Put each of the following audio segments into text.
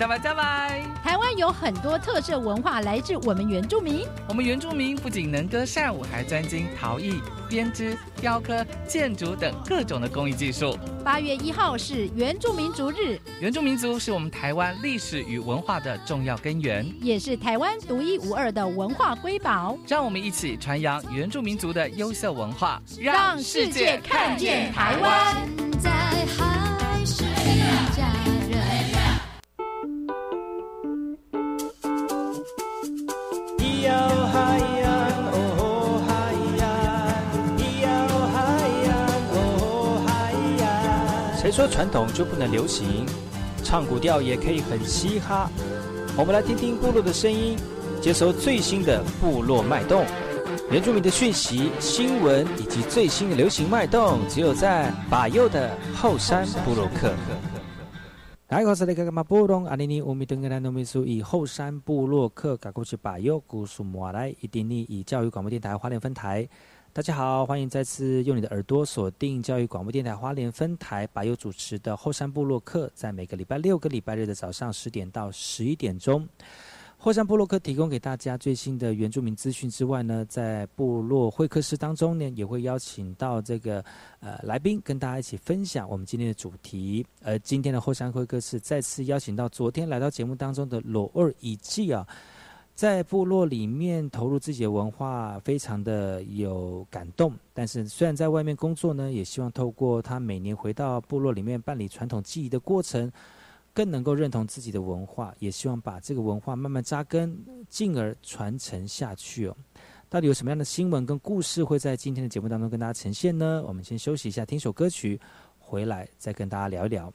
加白加白。台湾有很多特色文化来自我们原住民。我们原住民不仅能歌善舞，还专精陶艺、编织、雕刻、建筑等各种的工艺技术。八月一号是原住民族日，原住民族是我们台湾历史与文化的重要根源，也是台湾独一无二的文化瑰宝。让我们一起传扬原住民族的优秀文化，让世界看见台湾。说传统就不能流行？唱古调也可以很嘻哈。我们来听听部落的声音，接收最新的部落脉动。原住民的讯息、新闻以及最新的流行脉动，只有在把右的后山部落克。大家好，是那个马布隆阿尼尼乌米登格兰努米苏以后山部落克赶过去把右古苏摩来伊丁尼以教育广播电台花莲分台。大家好，欢迎再次用你的耳朵锁定教育广播电台花莲分台把右主持的后山部落客，在每个礼拜六个礼拜日的早上十点到十一点钟。后山部落客提供给大家最新的原住民资讯之外呢，在部落会客室当中呢，也会邀请到这个呃来宾跟大家一起分享我们今天的主题。而今天的后山会客室再次邀请到昨天来到节目当中的罗二以季啊，在部落里面投入自己的文化，非常的有感动。但是虽然在外面工作呢，也希望透过他每年回到部落里面办理传统记忆的过程。更能够认同自己的文化，也希望把这个文化慢慢扎根，进而传承下去哦。到底有什么样的新闻跟故事会在今天的节目当中跟大家呈现呢？我们先休息一下，听首歌曲，回来再跟大家聊一聊。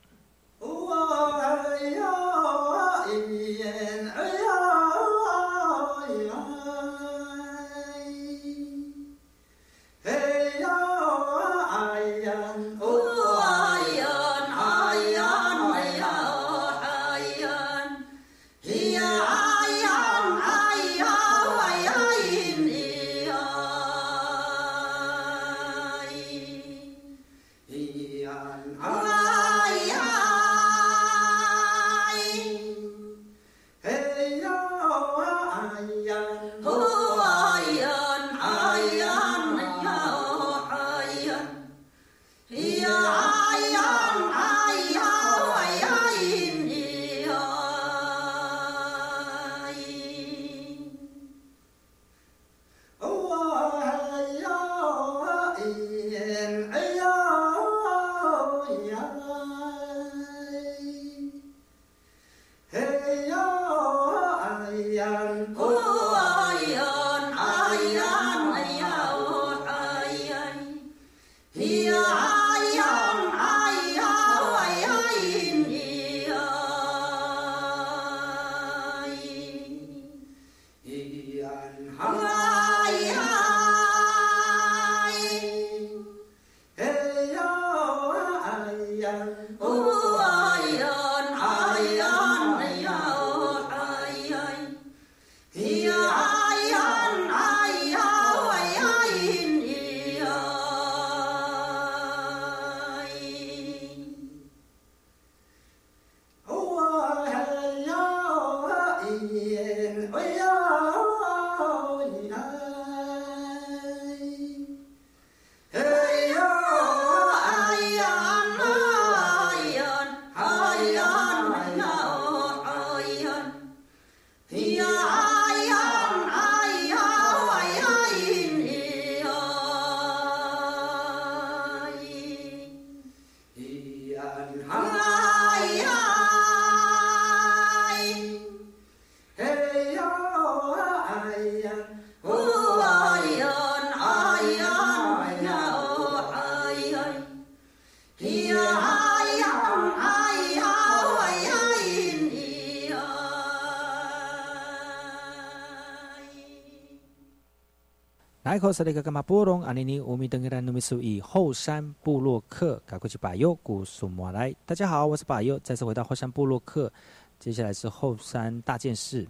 大家好，我是巴尤，再次回到后山布洛克。接下来是后山大件事。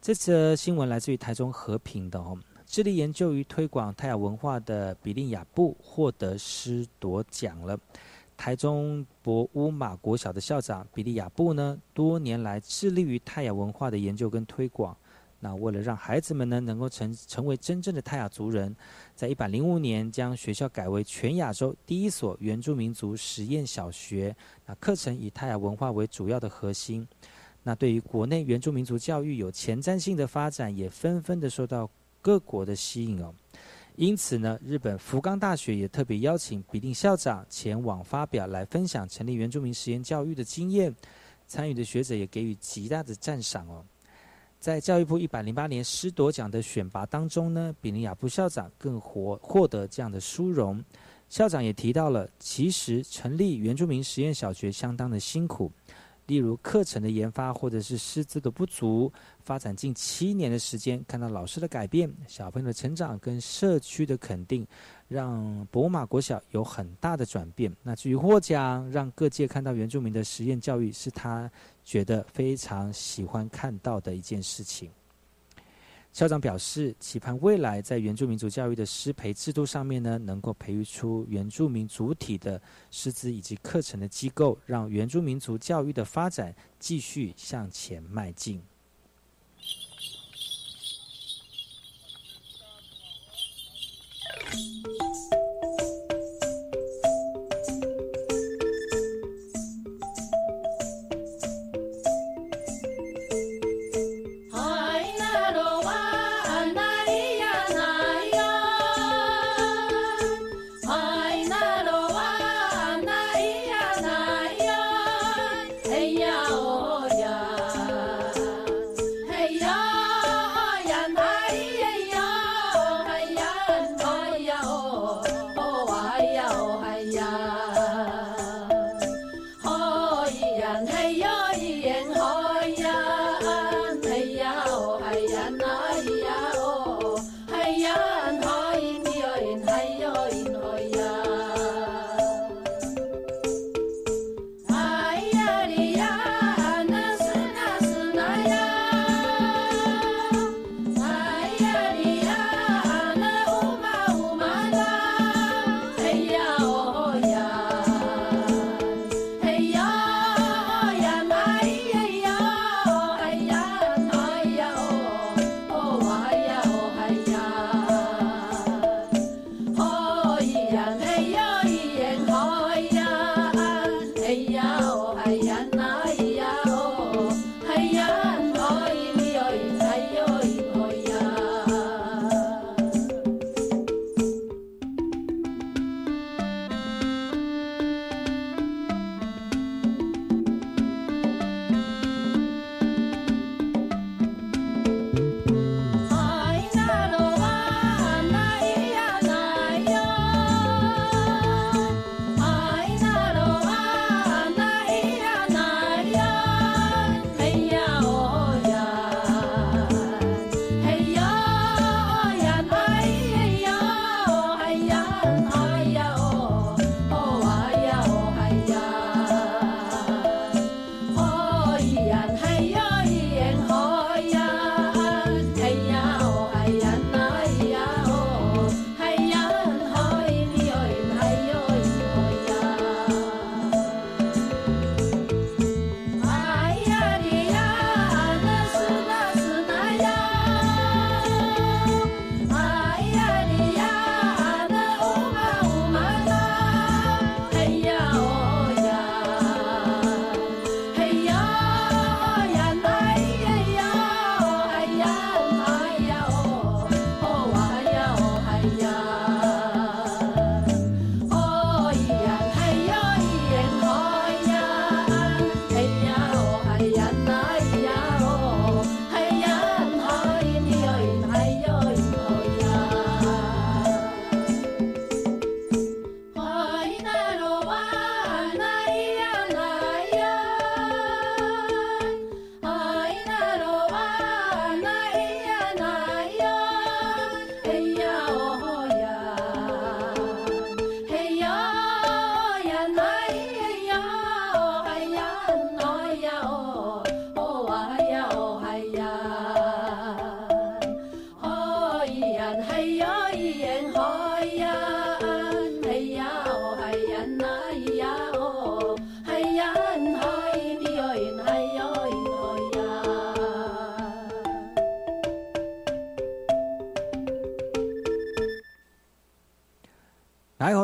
这则新闻来自于台中和平的哦，致力研究与推广泰雅文化的比利亚布获得师夺奖了。台中博乌马国小的校长比利亚布呢，多年来致力于泰雅文化的研究跟推广。那为了让孩子们呢能够成成为真正的泰雅族人，在一百零五年将学校改为全亚洲第一所原住民族实验小学。那课程以泰雅文化为主要的核心。那对于国内原住民族教育有前瞻性的发展，也纷纷的受到各国的吸引哦。因此呢，日本福冈大学也特别邀请比定校长前往发表，来分享成立原住民实验教育的经验。参与的学者也给予极大的赞赏哦。在教育部一百零八年师铎奖的选拔当中呢，比尼亚布校长更获获得这样的殊荣。校长也提到了，其实成立原住民实验小学相当的辛苦。例如课程的研发，或者是师资的不足，发展近七年的时间，看到老师的改变、小朋友的成长跟社区的肯定，让博马国小有很大的转变。那至于获奖，让各界看到原住民的实验教育，是他觉得非常喜欢看到的一件事情。校长表示，期盼未来在原住民族教育的师培制度上面呢，能够培育出原住民主体的师资以及课程的机构，让原住民族教育的发展继续向前迈进。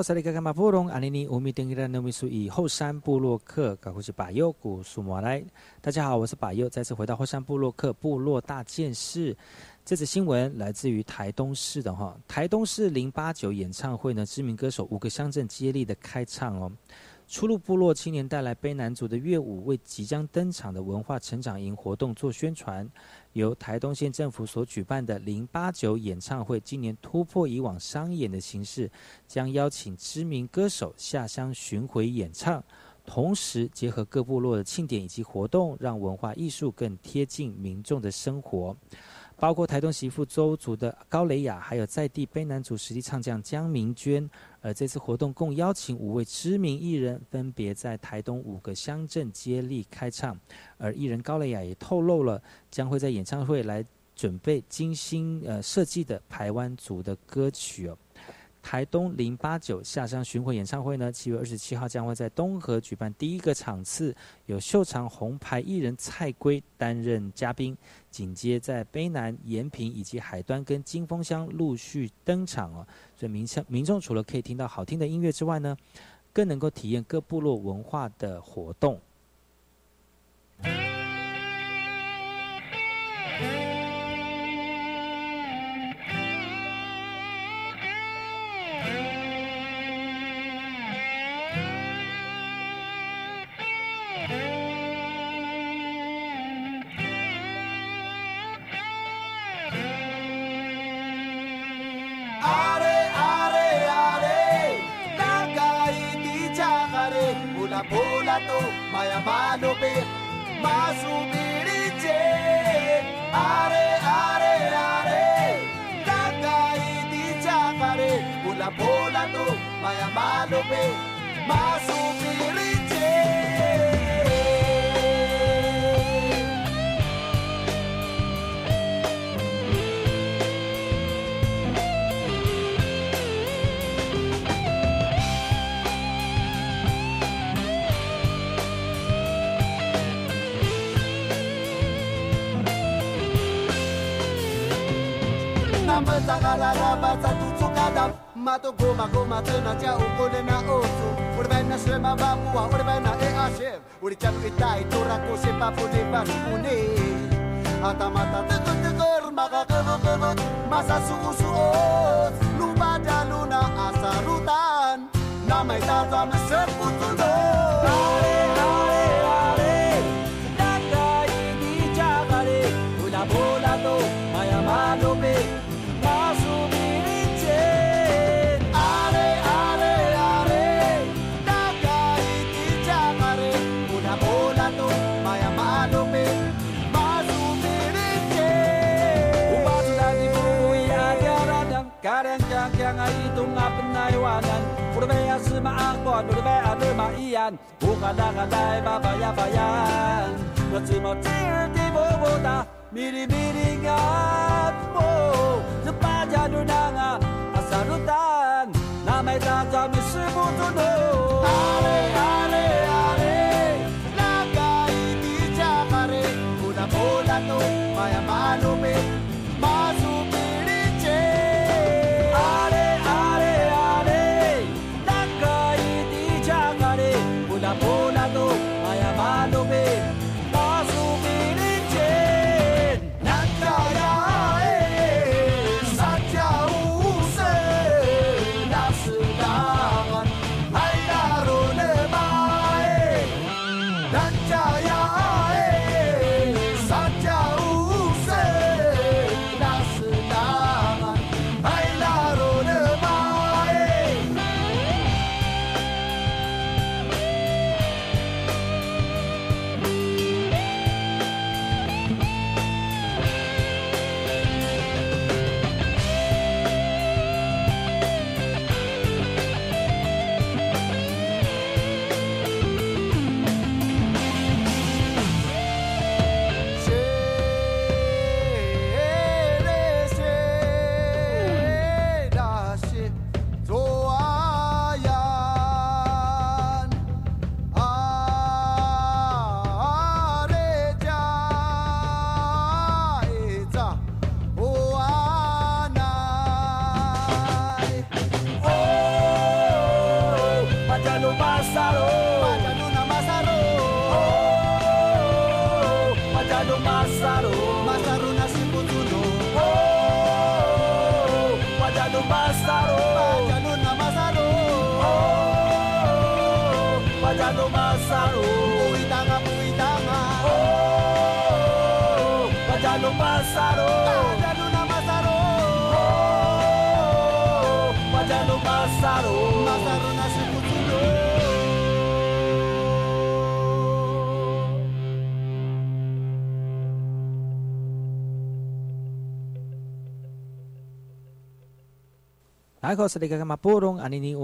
好，萨利卡卡马布隆阿尼尼乌米丁伊拉诺米苏以后山部落客，搞过去巴佑古苏摩来。大家好，我是巴佑，再次回到后山部落客部落大件事。这次新闻来自于台东市的哈，台东市零八九演唱会呢，知名歌手五个乡镇接力的开唱哦。初入部落青年带来卑南族的乐舞，为即将登场的文化成长营活动做宣传。由台东县政府所举办的零八九演唱会，今年突破以往商演的形式，将邀请知名歌手下乡巡回演唱，同时结合各部落的庆典以及活动，让文化艺术更贴近民众的生活。包括台东媳妇周族的高蕾雅，还有在地卑南族实力唱将江明娟。而这次活动共邀请五位知名艺人，分别在台东五个乡镇接力开唱。而艺人高蕾雅也透露了，将会在演唱会来准备精心呃设计的台湾族的歌曲哦。台东零八九下乡巡回演唱会呢，七月二十七号将会在东河举办第一个场次，有秀场红牌艺人蔡圭担任嘉宾，紧接在卑南、延平以及海端跟金峰乡陆续登场哦。所以民乡民众除了可以听到好听的音乐之外呢，更能够体验各部落文化的活动。malobe masupirite Namatsakalala batsatu Mato goma goma zena tia ukolena otu Urbena sema babua, urbena ea zeb Uri txatu eta iturrako zepa pune basune Ata mata teko teko ermaga gero gero Masa zuzu zu oz Lupa ba da luna azarutan Nama eta zame zeputu do. Hale, hale, hale Zendaka egitxagare Ula bolato, maia malope Hale, 嘛阿婆，努都买阿都买烟，乌哈达哈达，巴巴呀巴烟。我只么只儿的不不打，咪哩咪哩呀。这八家的男阿阿三路单，那买大枣没师傅做呢。阿雷阿雷阿雷，那盖滴恰卡雷，不拿毛蛋子，买阿毛豆皮。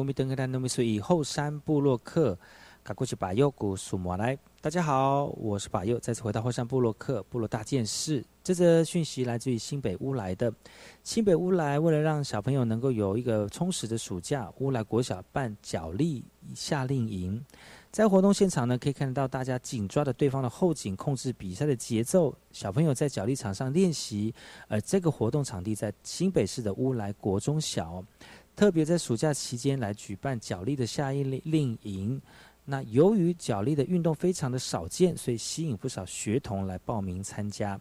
米登格兰努米苏以后山部落客，卡古奇巴尤古苏摩来。大家好，我是巴尤，再次回到后山部落客部落大件事。这则讯息来自于新北乌来的。新北乌来为了让小朋友能够有一个充实的暑假，乌来国小办脚力夏令营。在活动现场呢，可以看到大家紧抓着对方的后颈，控制比赛的节奏。小朋友在脚力场上练习，而这个活动场地在新北市的乌来国中小，特别在暑假期间来举办脚力的夏令令营。那由于脚力的运动非常的少见，所以吸引不少学童来报名参加。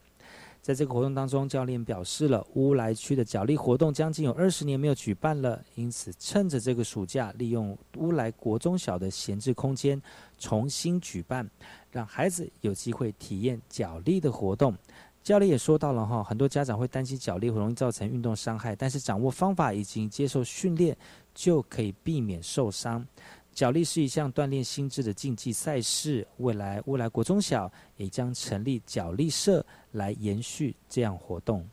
在这个活动当中，教练表示了乌来区的脚力活动将近有二十年没有举办了，因此趁着这个暑假，利用乌来国中小的闲置空间重新举办，让孩子有机会体验脚力的活动。教练也说到了哈，很多家长会担心脚力会容易造成运动伤害，但是掌握方法以及接受训练，就可以避免受伤。脚力是一项锻炼心智的竞技赛事，未来未来国中小也将成立脚力社来延续这样活动。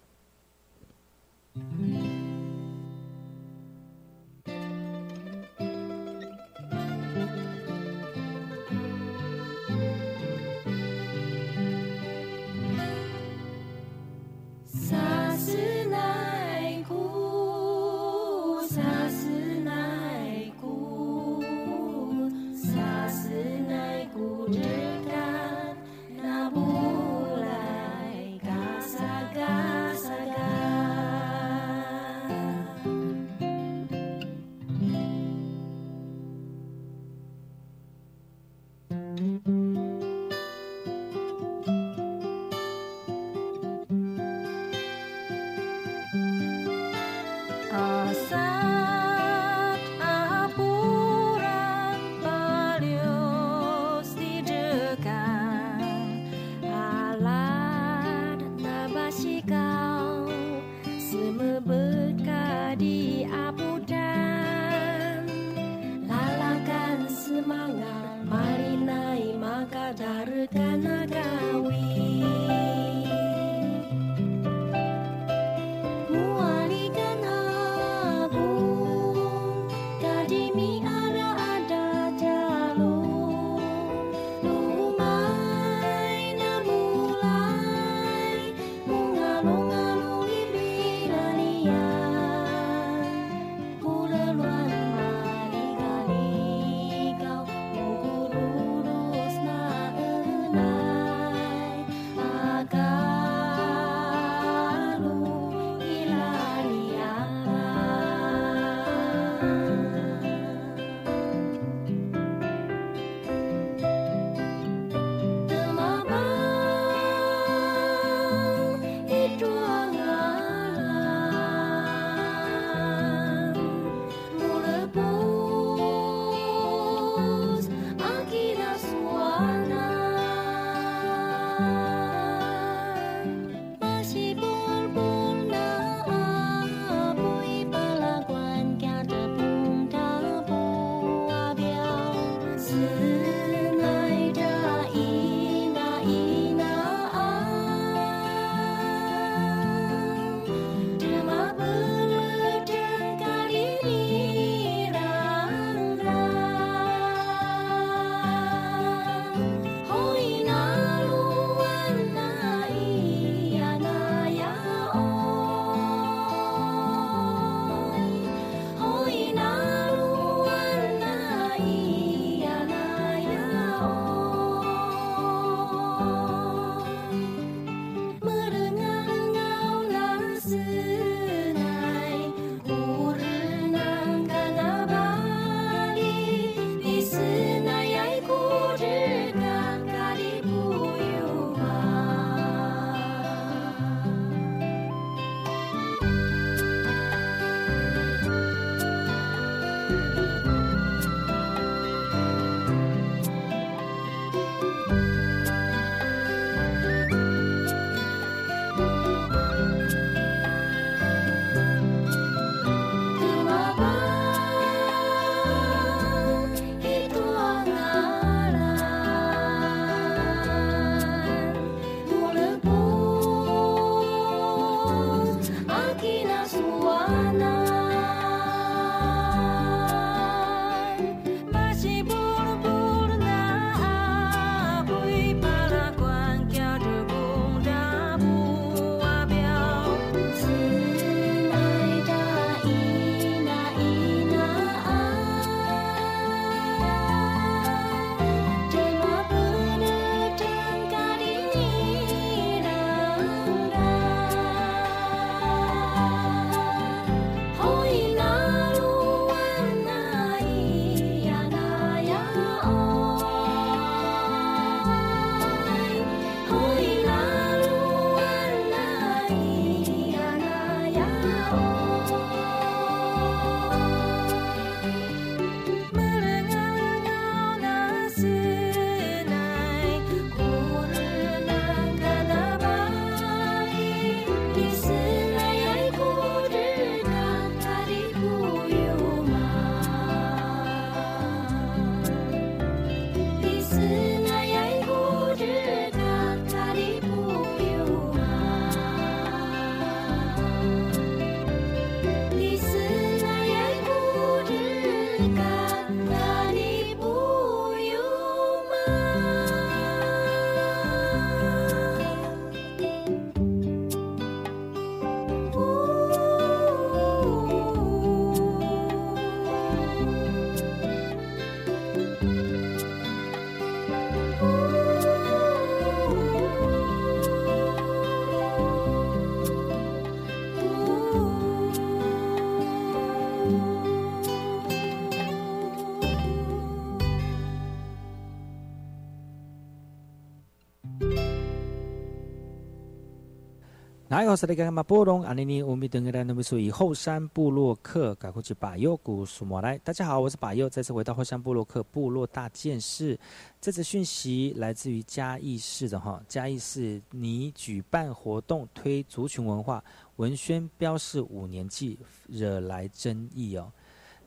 哪有是那个嘛波隆阿尼尼乌米登格兰那么属于后山部落客，赶快去把右古苏莫来。大家好，我是把右，再次回到后山部落客部落大件事。这则讯息来自于嘉义市的哈，嘉义市拟举办活动推族群文化文宣标示五年祭，惹来争议哦。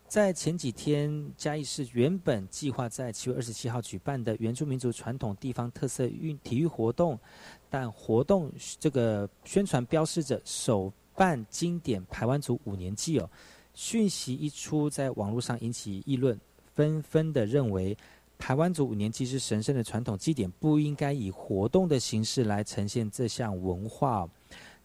在前几天，嘉义市原本计划在七月二十七号举办的原住民族传统地方特色运体育活动。但活动这个宣传标示着首办经典台湾族五年祭哦，讯息一出，在网络上引起议论，纷纷的认为台湾族五年祭是神圣的传统祭典，不应该以活动的形式来呈现这项文化。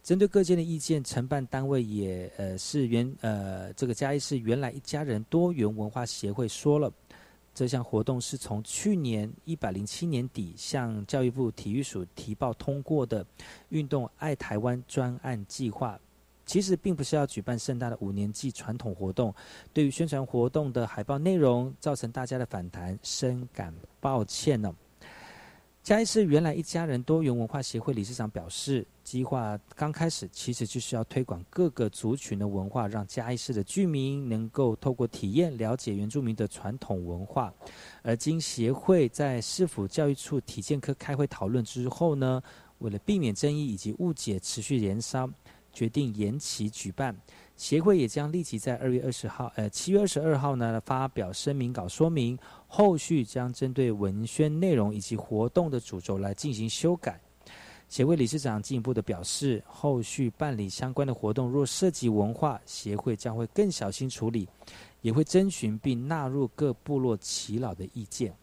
针对各界的意见，承办单位也呃是原呃这个嘉义市原来一家人多元文化协会说了。这项活动是从去年一百零七年底向教育部体育署提报通过的运动爱台湾专案计划，其实并不是要举办盛大的五年祭传统活动。对于宣传活动的海报内容造成大家的反弹，深感抱歉呢。嘉义市原来一家人多元文化协会理事长表示，计划刚开始其实就是要推广各个族群的文化，让嘉义市的居民能够透过体验了解原住民的传统文化。而经协会在市府教育处体健科开会讨论之后呢，为了避免争议以及误解持续延烧，决定延期举办。协会也将立即在二月二十号，呃，七月二十二号呢发表声明稿，说明后续将针对文宣内容以及活动的主轴来进行修改。协会理事长进一步的表示，后续办理相关的活动，若涉及文化，协会将会更小心处理，也会征询并纳入各部落耆老的意见。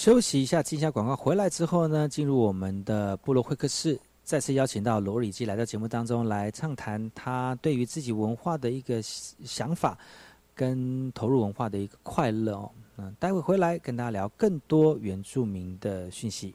休息一下，进一下广告。回来之后呢，进入我们的部落会客室，再次邀请到罗里基来到节目当中来畅谈他对于自己文化的一个想法，跟投入文化的一个快乐哦。嗯待会回来跟大家聊更多原住民的讯息。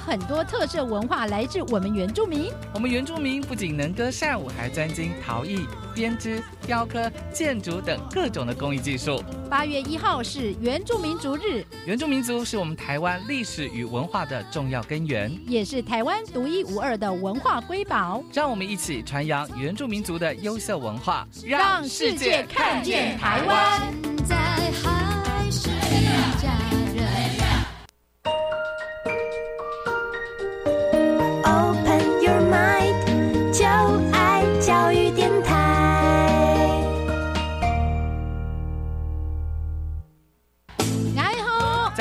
很多特色文化来自我们原住民。我们原住民不仅能歌善舞，还专精陶艺、编织、雕刻、建筑等各种的工艺技术。八月一号是原住民族日，原住民族是我们台湾历史与文化的重要根源，也是台湾独一无二的文化瑰宝。让我们一起传扬原住民族的优秀文化，让世界看见台湾。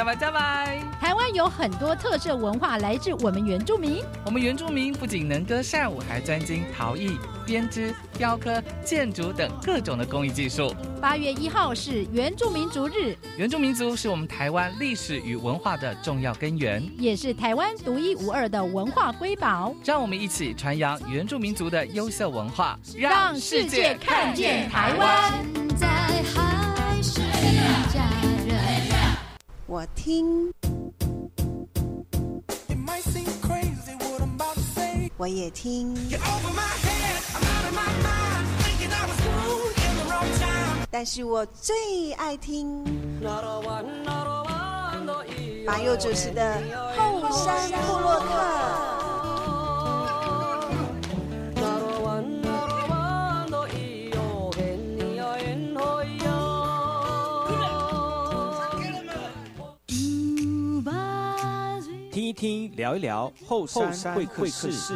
拜加拜！台湾有很多特色文化来自我们原住民。我们原住民不仅能歌善舞，还专精陶艺、编织、雕刻、建筑等各种的工艺技术。八月一号是原住民族日，原住民族是我们台湾历史与文化的重要根源，也是台湾独一无二的文化瑰宝。让我们一起传扬原住民族的优秀文化，让世界看见台湾。我听，我也听，但是我最爱听。马佑主持的后山部落客。听聊一聊后山会客室。是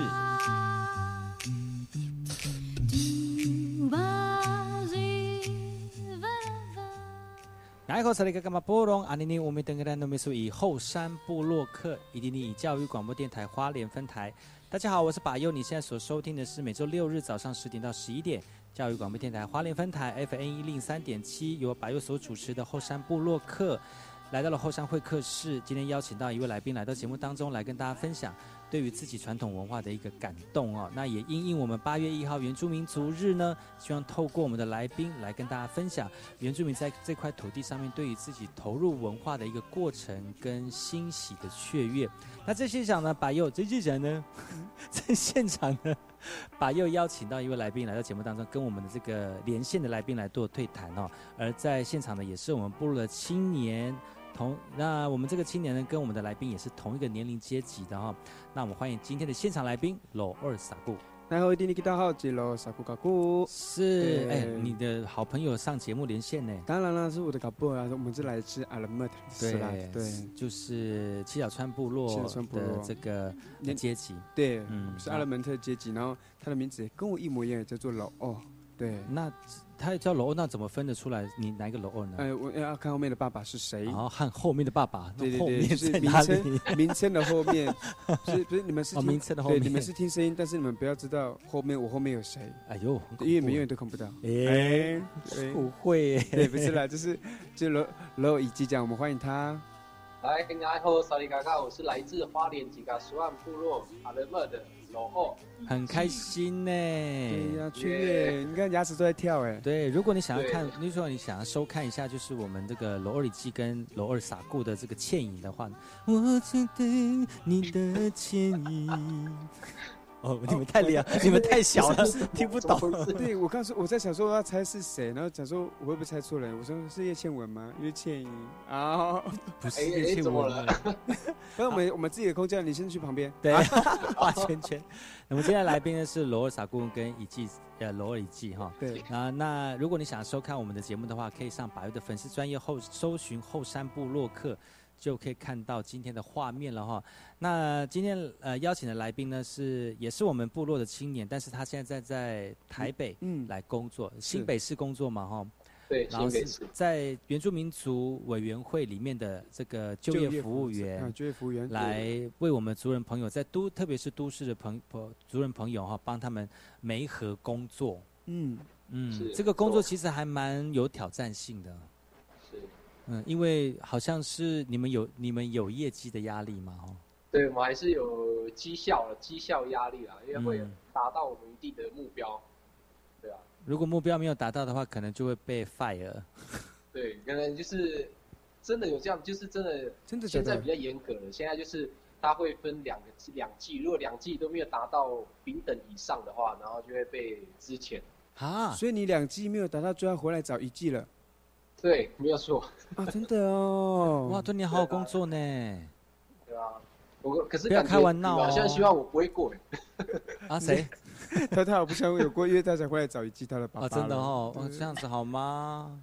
干嘛波隆阿尼尼，我们登格兰诺米苏以后山部落客以及你教育广播电台花莲分台。大家好，我是把佑，你现在所收听的是每周六日早上十点到十一点教育广播电台花莲分台 FN 一零三点七由把佑所主持的后山部落客。来到了后山会客室，今天邀请到一位来宾来到节目当中来跟大家分享对于自己传统文化的一个感动哦。那也因应我们八月一号原住民族日呢，希望透过我们的来宾来跟大家分享原住民在这块土地上面对于自己投入文化的一个过程跟欣喜的雀跃。那在现场呢，把又这记者呢，在现场呢，把又邀请到一位来宾来到节目当中，跟我们的这个连线的来宾来做对谈哦。而在现场呢，也是我们部落的青年。同那我们这个青年呢，跟我们的来宾也是同一个年龄阶级的哈。那我们欢迎今天的现场来宾老二傻姑。大家好，丁尼吉大号，吉罗萨布卡古。是，哎，你的好朋友上节目连线呢？当然了，是我的搞布啊，我们是来自阿拉木特，对对，就是七小川部落的这个阶级。对，嗯，是阿拉门特阶级，然后他的名字跟我一模一样，叫做老哦。对，那。他叫罗欧，那怎么分得出来你哪一个罗欧呢？哎，我要看后面的爸爸是谁。然后看后面的爸爸，对对对，是名称名称的后面，是不是你们是名称的后面？对，你们是听声音，但是你们不要知道后面我后面有谁。哎呦，因为永远都看不到。哎，不会，对，不是啦，就是就罗罗以及讲，我们欢迎他。来，大家好，萨利嘎嘎，我是来自花莲吉嘎苏万部落阿勒莫的。哦，很开心呢。对呀，雀跃，你看牙齿都在跳哎。对，如果你想要看，你说你想要收看一下，就是我们这个罗二里基跟罗二傻顾的这个倩影的话，我只对你的倩影。哦，你们太亮，你们太小了，听不懂。对，我刚说我在想说要猜是谁，然后想说我会不会猜错人？我说是叶倩文吗？叶倩影 啊，不是叶倩文。不是我们我们自己的空间，你先去旁边。对，画圈圈。那么今天来宾呢是罗尔萨顾问跟以季呃罗尔以季哈。对啊，那如果你想收看我们的节目的话，可以上百度的粉丝专业后搜寻后山部落客。就可以看到今天的画面了哈。那今天呃邀请的来宾呢是也是我们部落的青年，但是他现在在在台北嗯来工作，新北市工作嘛哈。对，然后是在原住民族委员会里面的这个就业服务员，就业服务员来为我们族人朋友在都特别是都市的朋朋族人朋友哈帮他们媒合工作。嗯嗯，这个工作其实还蛮有挑战性的。嗯，因为好像是你们有你们有业绩的压力嘛，哦。对，我们还是有绩效绩效压力啦，因为会达到我们一定的目标。对啊。如果目标没有达到的话，可能就会被 fire。对，可能就是真的有这样，就是真的，真的现在比较严格了。现在就是它会分两个两季，如果两季都没有达到丙等以上的话，然后就会被支遣。啊，所以你两季没有达到，就要回来找一季了。对，没有错 啊，真的哦，哇，对你好好工作呢。对啊，我可是不要开玩笑，好像希望我不会过。啊，谁？他他好不像有过，因为大家会来找一季他的爸爸。啊，真的哦，哦，这样子好吗？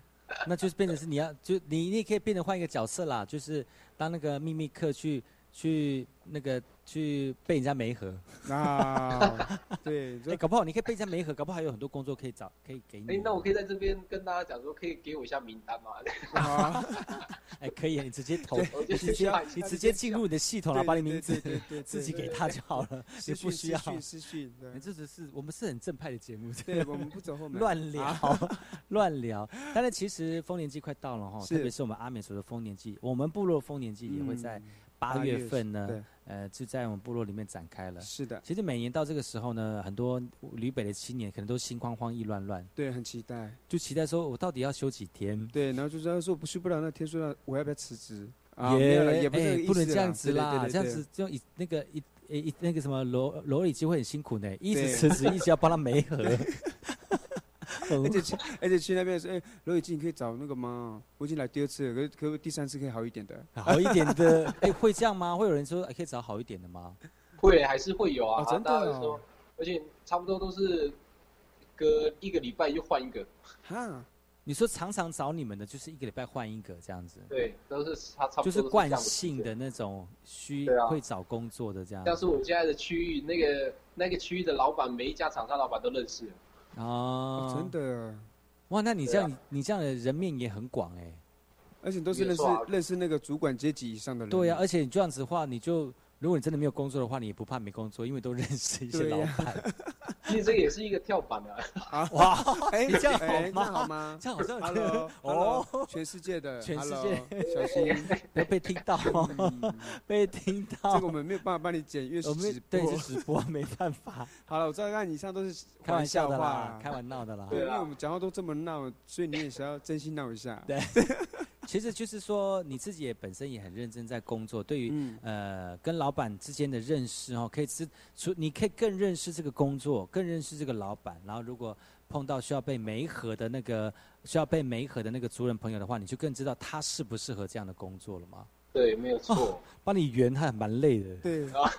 那就是变成是你要，就你你也可以变成换一个角色啦，就是当那个秘密客去去那个。去背人家梅盒啊，对，哎，搞不好你可以背人家梅盒，搞不好还有很多工作可以找，可以给你。哎，那我可以在这边跟大家讲说，可以给我一下名单吗？哎，可以，你直接投，你直接你直接进入你的系统了，把你名字自己给他就好了，也不需要私讯。你这只是我们是很正派的节目，对，我们不走后门，乱聊，乱聊。但是其实丰年祭快到了哈，特别是我们阿美族的丰年祭，我们部落丰年祭也会在八月份呢。呃，就在我们部落里面展开了。是的，其实每年到这个时候呢，很多旅北的青年可能都心慌慌、意乱乱。对，很期待，就期待说，我到底要休几天？对，然后就知道说，不休不了那天，说我要不要辞职？也也不是不能这样子啦，这样子就以那个一一那个什么罗罗里基会很辛苦呢，一直辞职，一直要帮他媒合。而且去，而且去那边说，哎，罗宇静，你可以找那个吗？我已经来第二次了，可可不可以第三次可以好一点的？好一点的，哎，会这样吗？会有人说，可以找好一点的吗？会，还是会有啊。真的哦。而且差不多都是隔一个礼拜就换一个。哈，你说常常找你们的，就是一个礼拜换一个这样子。对，都是他差不多。就是惯性的那种需会找工作的这样。像是我现在的区域，那个那个区域的老板，每一家厂商老板都认识。哦，真的，哇！那你这样，你这样的人面也很广哎，而且都是认识认识那个主管阶级以上的人。对呀，而且你这样子的话，你就如果你真的没有工作的话，你也不怕没工作，因为都认识一些老板。其实这个也是一个跳板啊！哇，哎，你这样哎好吗？这样好吗？这样好像哦，全世界的，全世界小心 不要被听到哦，被听到。这个我们没有办法帮你剪，因为是我们直对播。是直播，没办法。好了，我知道，看以上都是开玩笑的话啦，开玩闹的啦。对，因为我们讲话都这么闹，所以你也是要真心闹一下。对，其实就是说你自己也本身也很认真在工作，对于、嗯呃跟老板之间的认识哦，可以知除你可以更认识这个工作，更认识这个老板。然后如果碰到需要被媒合的那个需要被媒合的那个族人朋友的话，你就更知道他适不适合这样的工作了吗？对，没有错。帮你圆他还蛮累的。对，啊，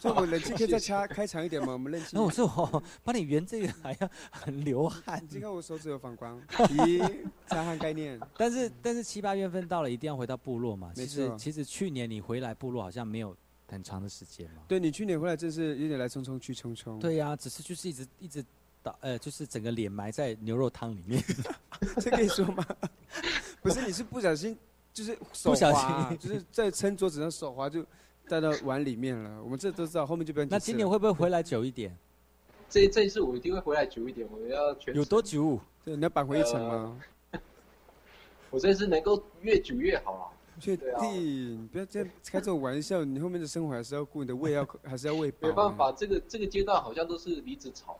就我们冷气可以再掐开长一点吗？我们冷气。那我说我帮你圆这个还要很流汗。你看我手指有反光，咦，擦汗概念。但是但是七八月份到了，一定要回到部落嘛。没其实其实去年你回来部落好像没有很长的时间嘛。对你去年回来真是有点来匆匆去匆匆。对呀、只是就是一直一直倒呃，就是整个脸埋在牛肉汤里面。这可以说吗？不是，你是不小心，就是手不小滑，心就是在撑桌子上手滑就带到碗里面了。我们这都知道，后面就不用解释了。那今年会不会回来久一点？这这一次我一定会回来久一点，我要全有多久？对，你要扳回一城吗？我这次能够越久越好啊。确对啊定，你不要这样开这种玩笑。你后面的生活还是要顾，你的胃要还是要喂饱。没办法，这个这个阶段好像都是离子炒。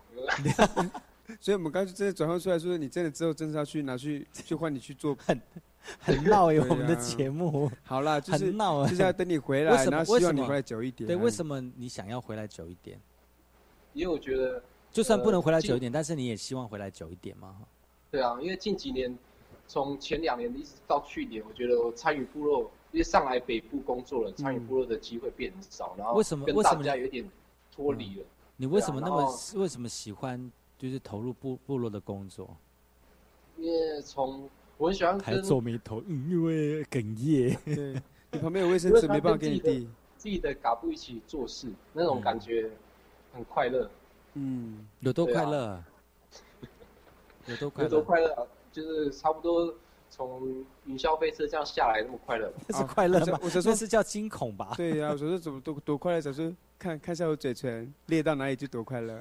所以我们刚才真的转换出来说，你真的之后真是要去拿去，去换你去做，很 很闹耶，对啊我们的节目。好啦，就是很闹哎就是要等你回为来，为什么希望你回来久一点。对，为？什么你想要回来久一点？因为我觉得，就算不能回来久一呃点，但是你也希望回来久一点嘛。对啊，因为近几年，从前两年一直到去年，我觉得我参与部落，因为上来北部工作了，参与部落的机会变少，然后为什么跟大为什么家有点脱离了。你为什么那么啊为什么喜欢就是投入部部落的工作？因为从我很喜欢还皱眉头，嗯，因为哽咽。对，你旁边有卫生纸没办法给你递。自己的嘎布一起做事，那种感觉很快乐。嗯，有多快乐？有多快乐有多？快乐啊？就是差不多从云霄飞车这样下来那么快乐。那是快乐吗？我想说那是叫惊恐吧？对呀、我说怎么多多快乐？想说看看一下我嘴唇裂到哪里就多快乐。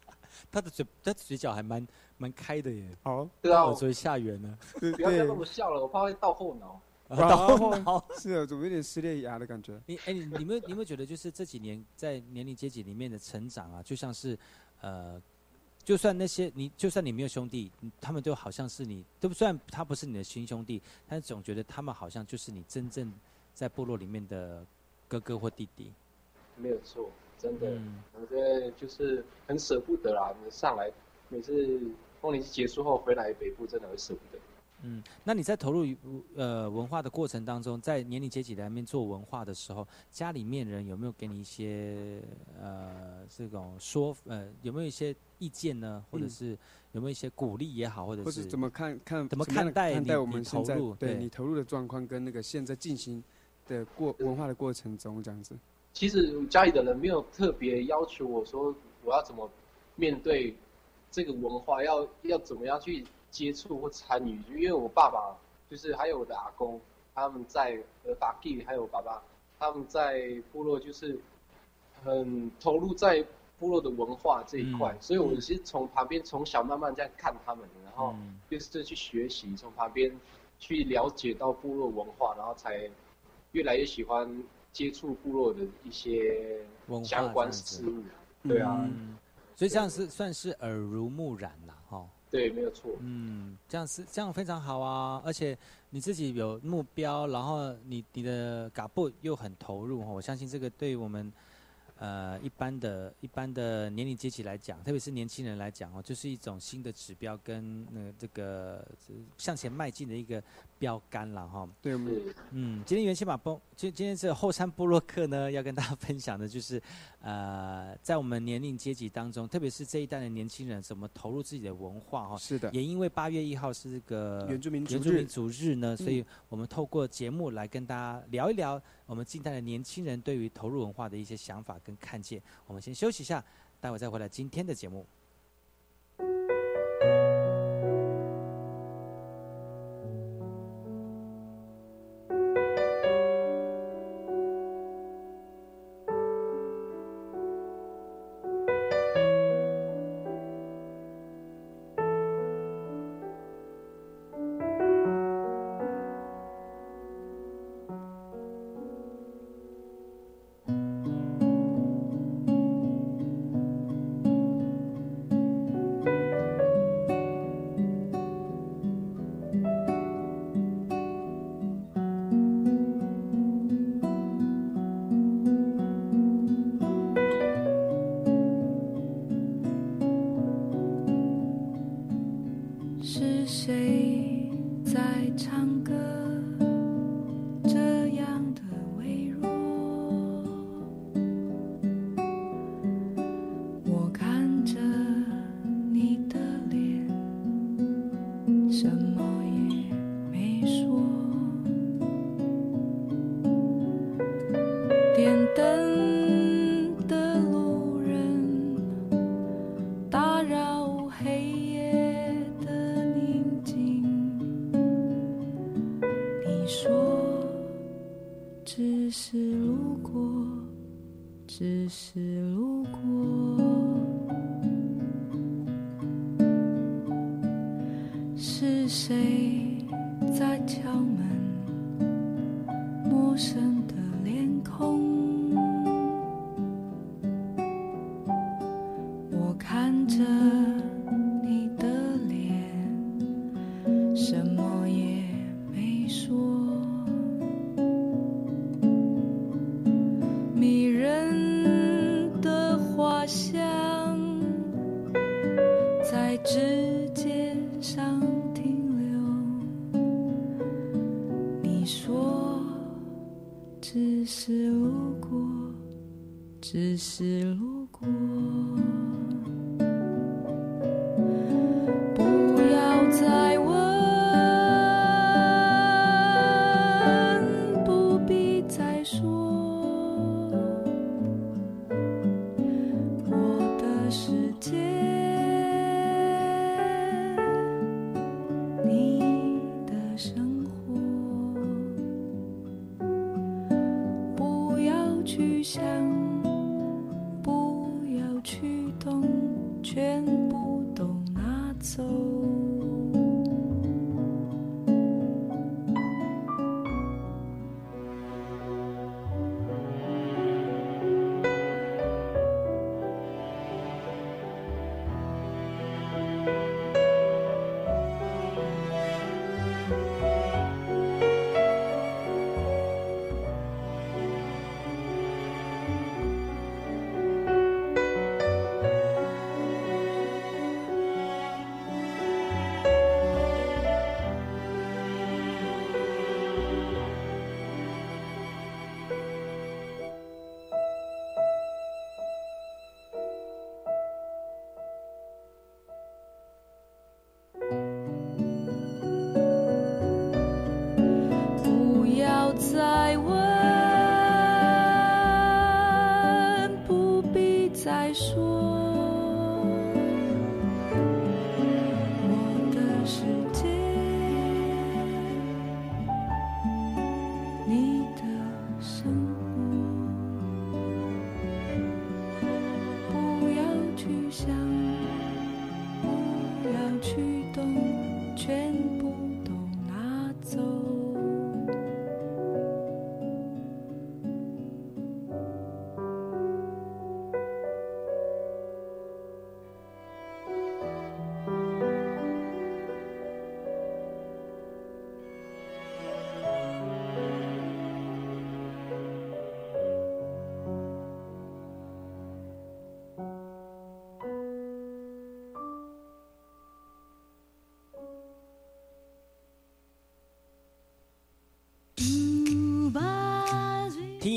他的嘴，他的嘴角还蛮蛮开的耶。好，对啊耳垂下缘呢。对不要再对那么笑了，我怕会倒后脑。到后脑。是啊，怎么有点撕裂牙的感觉？你哎，你你们你有没有觉得，就是这几年在年龄阶级里面的成长啊，就像是呃，就算那些你，就算你没有兄弟，他们都好像是你，都虽然他不是你的亲兄弟，但总觉得他们好像就是你真正在部落里面的哥哥或弟弟。没有错，真的，嗯我觉得就是很舍不得啦。你上来每次丰年祭结束后回来北部，真的会舍不得。嗯，那你在投入呃文化的过程当中，在年龄阶级里面做文化的时候，家里面人有没有给你一些呃这种说呃有没有一些意见呢？或者嗯是有没有一些鼓励也好，或者是怎么看看怎么看待看待我你你投们现在入对对你投入的状况跟那个现在进行的过文化的过程中这样子？其实家里的人没有特别要求我说我要怎么面对这个文化，要要怎么样去接触或参与。因为我爸爸就是还有我的阿公，他们在呃打地还有我爸爸，他们在部落就是很投入在部落的文化这一块，嗯所以我是从旁边从小慢慢这样看他们，然后嗯就是去学习，从旁边去了解到部落文化，然后才越来越喜欢接触部落的一些相关事物。对啊，嗯，所以这样是算是耳濡目染啦，哈。对，没有错。嗯，这样是这样非常好啊，而且你自己有目标，然后你你的嘎布又很投入哈，我相信这个对于我们呃一般的一般的年龄阶级来讲，特别是年轻人来讲哦，就是一种新的指标跟那个这个向前迈进的一个标杆了哈。对，我们是嗯，今天元气马崩，今今天这个后山部落客呢，要跟大家分享的就是，呃，在我们年龄阶级当中，特别是这一代的年轻人，怎么投入自己的文化哈。是的，也因为八月一号是这个原住民族原住民日族日呢，所以我们透过节目来跟大家聊一聊我们近代的年轻人对于投入文化的一些想法跟看见。我们先休息一下，待会再回来今天的节目。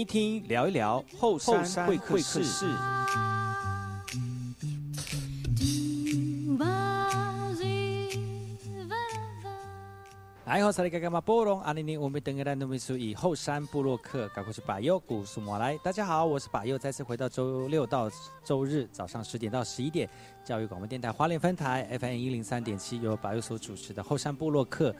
听，聊一聊后山会客室。哎，好，萨利嘎嘎马波隆，阿尼尼，我们等个来努米苏以后山部落客，赶快去把右古苏马来。大家好，我是把右，再次回到周六到周日早上十点到十一点，教育广播电台花莲分台 FM 一零三点七，由把右所主持的后山部落客。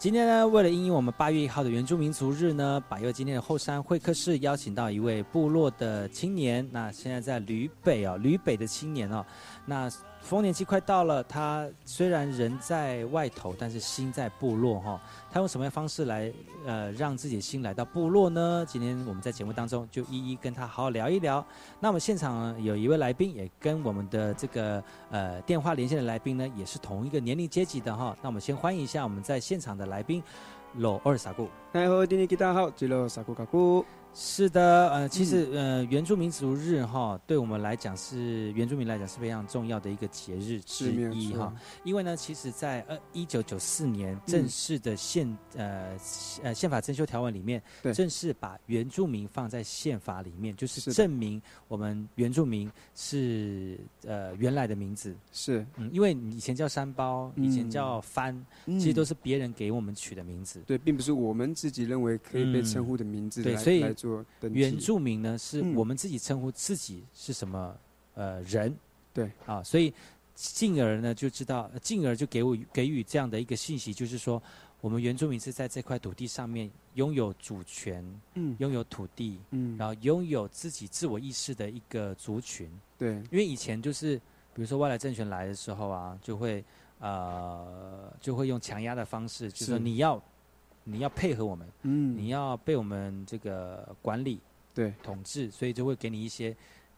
今天呢，为了应应我们八月一号的原住民族日呢，把又今天的后山会客室邀请到一位部落的青年，那现在在吕北啊，吕北的青年哦，那丰年期快到了，他虽然人在外头，但是心在部落哈、他用什么样方式来呃让自己的心来到部落呢？今天我们在节目当中就一一跟他好好聊一聊。那我们现场有一位来宾，也跟我们的这个呃电话连线的来宾呢，也是同一个年龄阶级的哈。那我们先欢迎一下我们在现场的来宾，罗二萨固。大家好，今天大家好，吉罗萨古卡古。是的，呃，其实、呃，原住民族日哈，对我们来讲是原住民来讲是非常重要的一个节日之一哈。因为呢，其实在呃一九九四年正式的宪、呃呃宪法增修条文里面对，正式把原住民放在宪法里面，就是证明我们原住民是呃原来的名字。是，嗯，因为你以前叫山包，以前嗯叫番，嗯。其实都是别人给我们取的名字。对，并不是我们自己认为可以被称呼的名字来、对所以来做登记。原住民呢，是嗯。我们自己称呼自己是什么呃人，对。啊，所以进而呢就知道，进而就给我给予这样的一个信息，就是说我们原住民是在这块土地上面拥有主权，嗯。拥有土地，嗯，然后拥有自己自我意识的一个族群。对，因为以前就是，比如说外来政权来的时候啊，就会呃就会用强压的方式，就是说是。你要你要配合我们，嗯，你要被我们这个管理对。统治，所以就会给你一些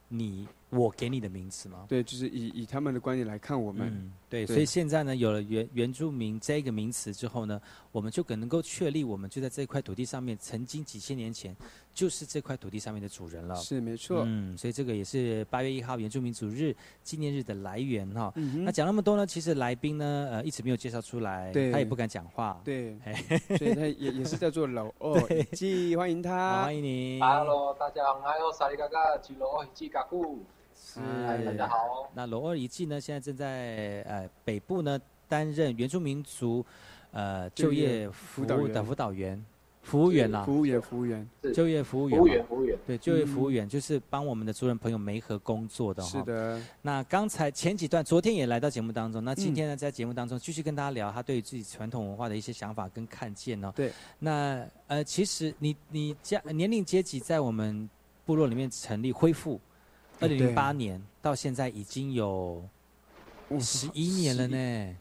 你我给你的名词吗。对，就是以以他们的观点来看我们，嗯，对，对所以现在呢，有了原原住民这个名词之后呢，我们就可能够确立，我们就在这块土地上面，曾经几千年前就是这块土地上面的主人了。是没错。嗯，所以这个也是八月一号原住民族日纪念日的来源哈。嗯那讲那么多呢，其实来宾呢，呃，一直没有介绍出来，对他也不敢讲话。对，所以他也也是在做老二 对，记欢迎他欢。迎你。Hello，大家好，我是萨利嘎嘎吉罗吉嘎古，嗨，是大家好。那罗二一季呢，现在正在呃北部呢担任原住民族呃就就业业服务的辅导员、服务员啦，服务员，服务员，是就业服务员嘛，服务员，服务员，对，就业服务嗯员就是帮我们的族人朋友媒合工作的哈。是。的，那刚才前几段，昨天也来到节目当中，那今嗯天呢，在节目当中继续跟大家聊他对于自己传统文化的一些想法跟看见哦。对。那呃，其实你你家年龄阶级在我们部落里面成立恢复，二哎零零八年到现在已经有哇十一年了。呢。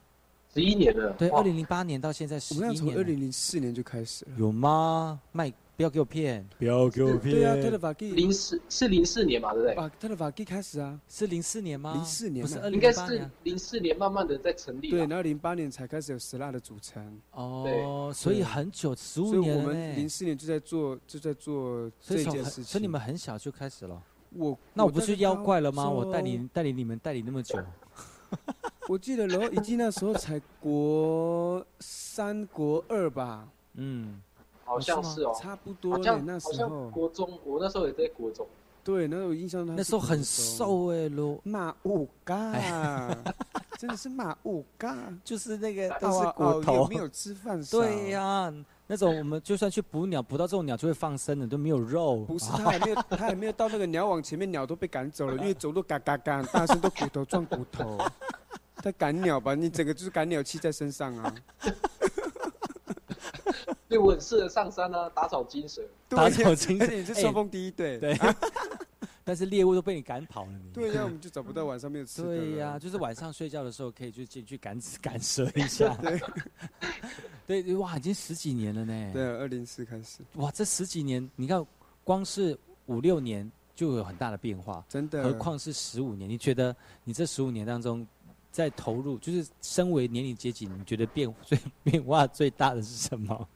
十一年了。对，哇二零零八年到现在十我们要一年了。从二零零四年就开始了。有吗？卖不要给我骗，不要给我骗对啊，他的法纪零四是零四年嘛，对不对？啊，他的法纪开始啊，是零四年吗？零四年啊不是二应该是零零八年。零四年慢慢的在成立对，啦。然后零八年才开始有石蜡的组成，哦，所以很久，十五所以年我们零呢。四年就在做就在做这件事情。所以你们很小就开始了。我那我不是妖怪了吗？我带你带领你们带领那么久，我记得，然后以及那时候才国三、国二吧，嗯，好像是哦，差不多好像嘞那好像时候。国中，我那时候也在国中。对，那时候印象他那时候很瘦哎，罗马五嘎，真的是马五嘎，就是那个都哦是骨头。没有吃饭？对呀，那种我们就算去捕鸟，捕到这种鸟就会放生的，都没有肉。不是，他还没有，他还没有到那个鸟网前面，鸟都被赶走了，因为走路嘎嘎嘎，大声都骨头撞骨头。他赶鸟吧，你整个就是赶鸟器在身上啊！对我很适合上山啊，打草惊蛇。打草惊蛇而且你是冲锋第一队，对，但是猎物都被你赶跑了，你。对呀，我们就找不到晚上没有吃的。对呀、就是晚上睡觉的时候可以就进去赶 赶蛇一下。对，对，哇，已经十几年了呢。对，二零四开始，哇，这十几年，你看，光是五六年就有很大的变化，真的。何况是十五年？你觉得你这十五年当中，在投入，就是身为年龄阶级，你觉得变最变化最大的是什么？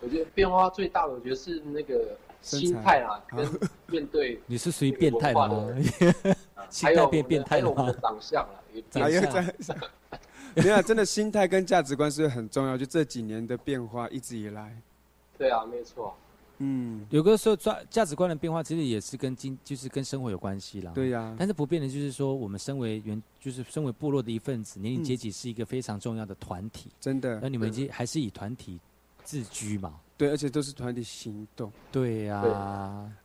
我觉得变化最大的，我觉得是那个身心态啊，跟面对 你是属于变态的吗？啊心态变变态了吗的？长相啊，还有长相在，没有，真的心态跟价值观是很重要。就这几年的变化，一直以来，对啊，没错。嗯，有个时候抓价值观的变化，其实也是跟经，就是跟生活有关系啦。对呀，但是不变的就是说，我们身为原，就是身为部落的一份子，年龄嗯阶级是一个非常重要的团体。真的那，你们已经还是以团体自居嘛？对，而且都是团体行动，对呀、对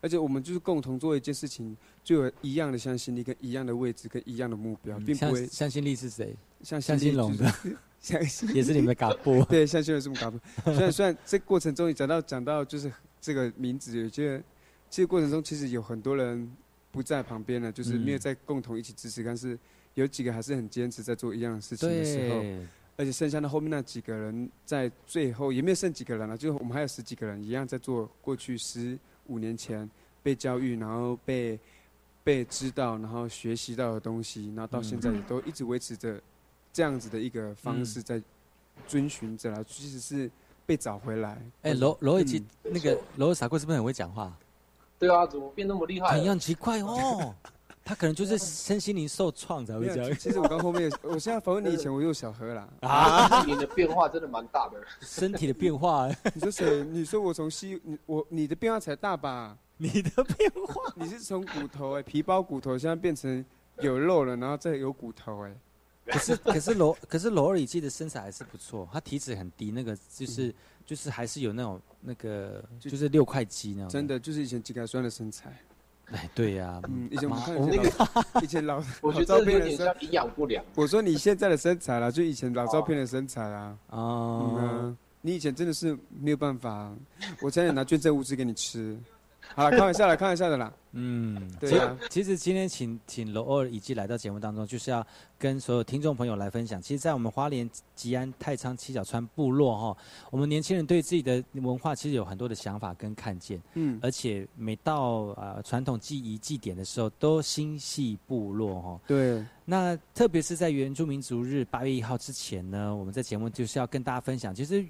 而且我们就是共同做一件事情，就有一样的向心力、跟一样的位置、跟一样的目标，并不向会向心力是谁？像向心龙的，向心也是你们的嘎布。对，像现在这么搞。虽然虽然这过程中你讲到讲到就是这个名字，有些这个过程中其实有很多人不在旁边了，就是没有嗯在共同一起支持，但是有几个还是很坚持在做一样的事情的时候，对，而且剩下的后面那几个人在最后也没有剩几个人了，就是我们还有十几个人一样在做过去十五年前被教育，然后被被知道，然后学习到的东西，然后到现在也都一直维持着这样子的一个方式在遵循着啦，其实是被找回来。哎，罗罗尔基嗯那个罗尔傻贵是不是很会讲话？对啊，怎么变那么厉害了？很很奇怪哦，他可能就是身心灵受创才会这样。其实我刚后面，我现在访问你以前，我又小喝啦。啊，你的变化真的蛮大的。身体的变化，你说谁？你说我从西，你我你的变化才大吧？你的变化，你是从骨头哎、皮包骨头，现在变成有肉了，然后再有骨头哎、可是可是罗可是罗尔基的身材还是不错，他体脂很低，那个就是就是还是有那种那个就就是六块肌那种。真，的就是以前肌酐酸的身材。哎，对呀，嗯，以前我们看妈以前老以前老 我觉老照得有片的身，点像营养不良。我说你现在的身材啦，就以前老照片的身材啦。啊，你以前真的是没有办法，我差点拿捐赠物资给你吃。好了，开玩笑了，开玩笑的啦。嗯，对啊其实今天请请罗二以及来到节目当中，就是要跟所有听众朋友来分享。其实，在我们花莲吉安太仓七角川部落哈，我们年轻人对自己的文化其实有很多的想法跟看见。嗯而且每到呃传统祭仪祭典的时候，都心系部落哈。对，那特别是在原住民族日八月一号之前呢，我们在节目就是要跟大家分享，其实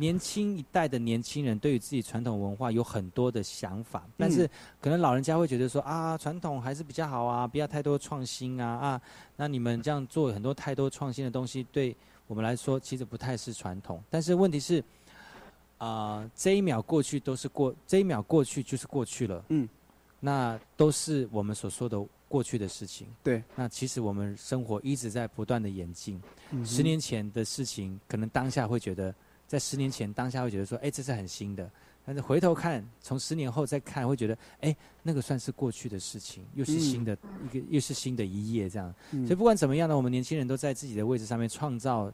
年轻一代的年轻人对于自己传统文化有很多的想法，但是可能老人家会觉得说啊，传统还是比较好啊，不要太多创新啊啊，那你们这样做很多太多创新的东西，对我们来说其实不太是传统。但是问题是，啊、这一秒过去都是过，这一秒过去就是过去了。嗯，那都是我们所说的过去的事情。对，那其实我们生活一直在不断的演进。嗯十年前的事情，可能当下会觉得，在十年前当下会觉得说，哎，这是很新的。但是回头看，从十年后再看，会觉得，哎，那个算是过去的事情，又是新的、一个，又是新的一页这样。嗯所以不管怎么样呢，我们年轻人都在自己的位置上面创造，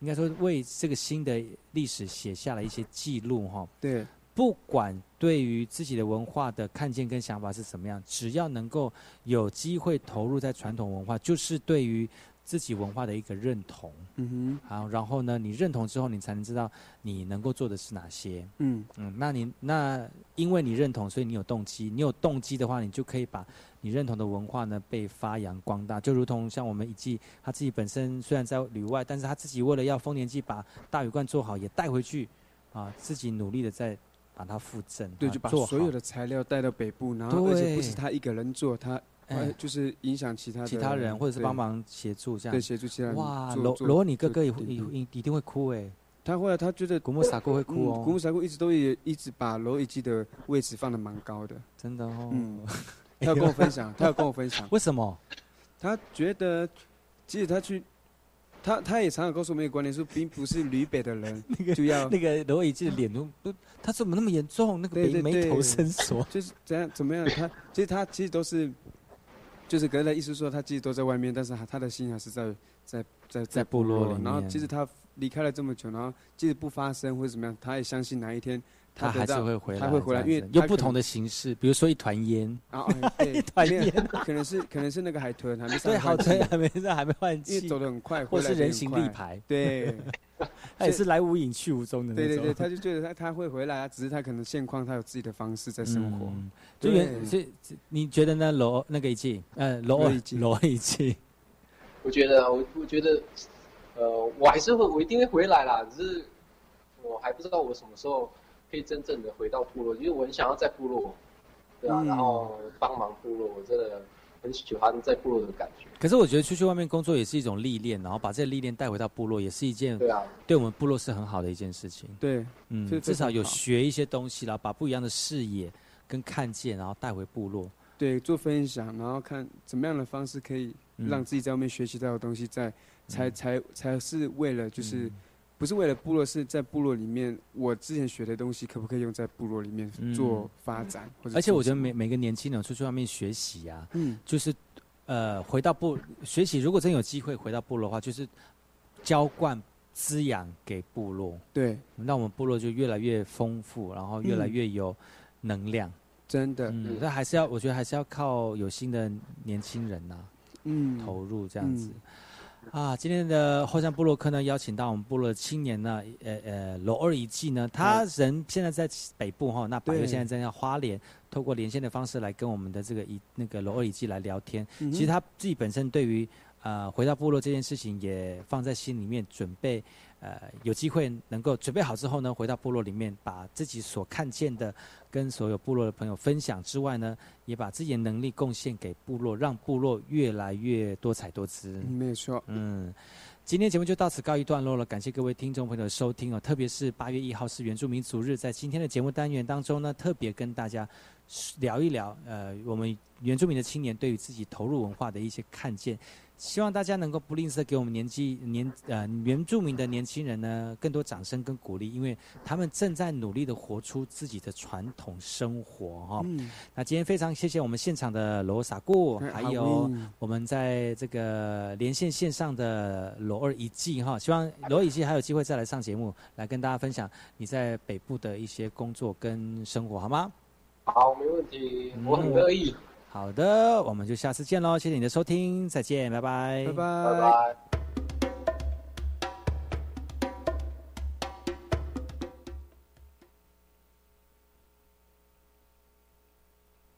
应该说为这个新的历史写下了一些记录哈。对，不管对于自己的文化的看见跟想法是怎么样，只要能够有机会投入在传统文化，就是对于自己文化的一个认同。嗯哼好，然后呢，你认同之后，你才能知道你能够做的是哪些。嗯嗯，那你那因为你认同，所以你有动机。你有动机的话，你就可以把你认同的文化呢被发扬光大。就如同像我们以季他自己本身虽然在旅外，但是他自己为了要丰年祭把大鱼罐做好，也带回去啊，自己努力的在把它复正。对，啊就把所有的材料带到北部，然后而且不是他一个人做，他哎呃就是影响其他其他人或者是帮忙协助这样。对协助其他人哇，罗罗，你哥哥也会一一定会哭哎。他后来他觉得古木傻姑会哭哦嗯古木傻姑一直都也一直把罗伊基的位置放的蛮高的，真的哦。嗯，他要跟我分享，他要跟我分享，为什么？他觉得其实他去。他他也常常告诉我们一个观点，说并不是吕北的人 那个就要那个罗伊基的脸都不，他怎么那么严重？那个眉眉头深锁。就是怎样怎么样？他其实他其实都是，就是格的意思说他其实都在外面，但是他他的心还是在在在在部落里然后面。其实他离开了这么久，然后即使不发生或者怎么样，他也相信哪一天他还是会回来，他会回来，因为他可能样子用不同的形式，比如说一团烟，啊，哎对一团烟，可能是可能是那个海豚还没上对，来换气好，还没在还没换因气为，走得很快，或回来得很是人形立牌，对，他也是来无影去无踪的那种。对对对，他就觉得他他会回来啊，只是他可能现况他有自己的方式在生活。嗯就原所以你觉得呢？罗那个一季，呃，罗罗一季罗一季，我觉得，我我觉得，呃，我还是会，我一定会回来啦。只是我还不知道我什么时候可以真正的回到部落，因为我很想要在部落，对啊，嗯然后帮忙部落，我真的很喜欢在部落的感觉。可是我觉得出去外面工作也是一种历练，然后把这个历练带回到部落，也是一件对啊，对我们部落是很好的一件事情。对，嗯非，至少有学一些东西啦，把不一样的视野跟看见，然后带回部落。对，做分享，然后看怎么样的方式可以嗯让自己在外面学习到的东西，在才才才是为了就是嗯不是为了部落，是在部落里面我之前学的东西可不可以用在部落里面嗯。做发展？而且我觉得每每个年轻人出去外面学习啊，嗯。就是呃回到部学习，如果真有机会回到部落的话，就是浇灌滋养给部落，对，让我们部落就越来越丰富，然后越来嗯。越有能量。真的，嗯，但还是要，我觉得还是要靠有心的年轻人呐、嗯，投入这样子。啊，今天的后山部落客呢，邀请到我们部落的青年呢，呃呃，罗二一季呢，他人现在在北部哈，那白月现在在花莲，透过连线的方式来跟我们的这个一那个罗二一季来聊天。嗯其实他自己本身对于呃回到部落这件事情也放在心里面，准备呃有机会能够准备好之后呢，回到部落里面，把自己所看见的跟所有部落的朋友分享之外呢，也把自己的能力贡献给部落，让部落越来越多彩多姿。嗯没错，嗯，今天节目就到此告一段落了，感谢各位听众朋友的收听哦，特别是八月一号是原住民族日，在今天的节目单元当中呢，特别跟大家聊一聊，呃，我们原住民的青年对于自己投入文化的一些看见。希望大家能够不吝啬给我们年纪年呃原住民的年轻人呢更多掌声跟鼓励，因为他们正在努力的活出自己的传统生活哈、嗯。那今天非常谢谢我们现场的罗萨固，哎还有我们在这个连线线上的罗二一季哈，希望罗二一季还有机会再来上节目，来跟大家分享你在北部的一些工作跟生活，好吗？好，没问题，嗯我很乐意。好的，我们就下次见喽，谢谢你的收听，再见，拜拜，拜拜拜拜。